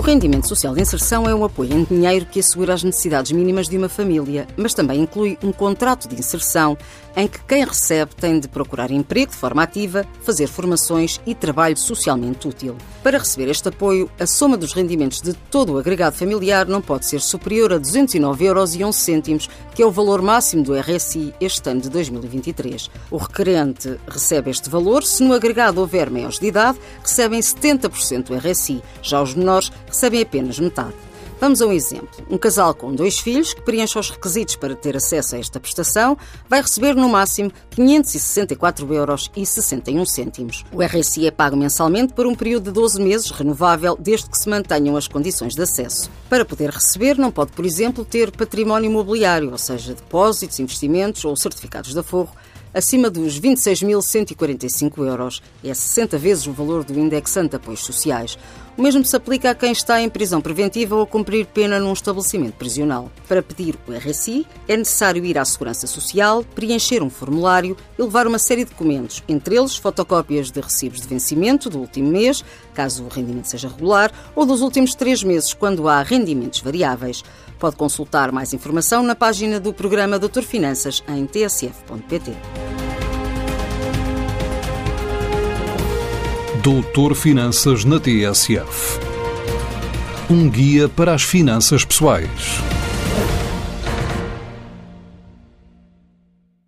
O rendimento social de inserção é um apoio em dinheiro que assegura as necessidades mínimas de uma família, mas também inclui um contrato de inserção em que quem recebe tem de procurar emprego de forma ativa, fazer formações e trabalho socialmente útil. Para receber este apoio, a soma dos rendimentos de todo o agregado familiar não pode ser superior a 209,11 euros, que é o valor máximo do RSI este ano de 2023. O requerente recebe este valor se no agregado houver maiores de idade, recebem 70% do RSI. Já os menores recebem apenas metade. Vamos a um exemplo. Um casal com dois filhos que preencha os requisitos para ter acesso a esta prestação vai receber no máximo 564 euros 61 cêntimos. O RSI é pago mensalmente por um período de 12 meses, renovável, desde que se mantenham as condições de acesso. Para poder receber, não pode, por exemplo, ter património imobiliário, ou seja, depósitos, investimentos ou certificados de aforro, acima dos 26.145 euros. É 60 vezes o valor do indexante de apoios sociais. O mesmo se aplica a quem está em prisão preventiva ou a cumprir pena num estabelecimento prisional. Para pedir o RSI, é necessário ir à Segurança Social, preencher um formulário e levar uma série de documentos, entre eles fotocópias de recibos de vencimento do último mês, caso o rendimento seja regular, ou dos últimos três meses, quando há rendimentos variáveis. Pode consultar mais informação na página do programa Doutor Finanças em tsf.pt. Doutor Finanças na TSF. Um guia para as finanças pessoais.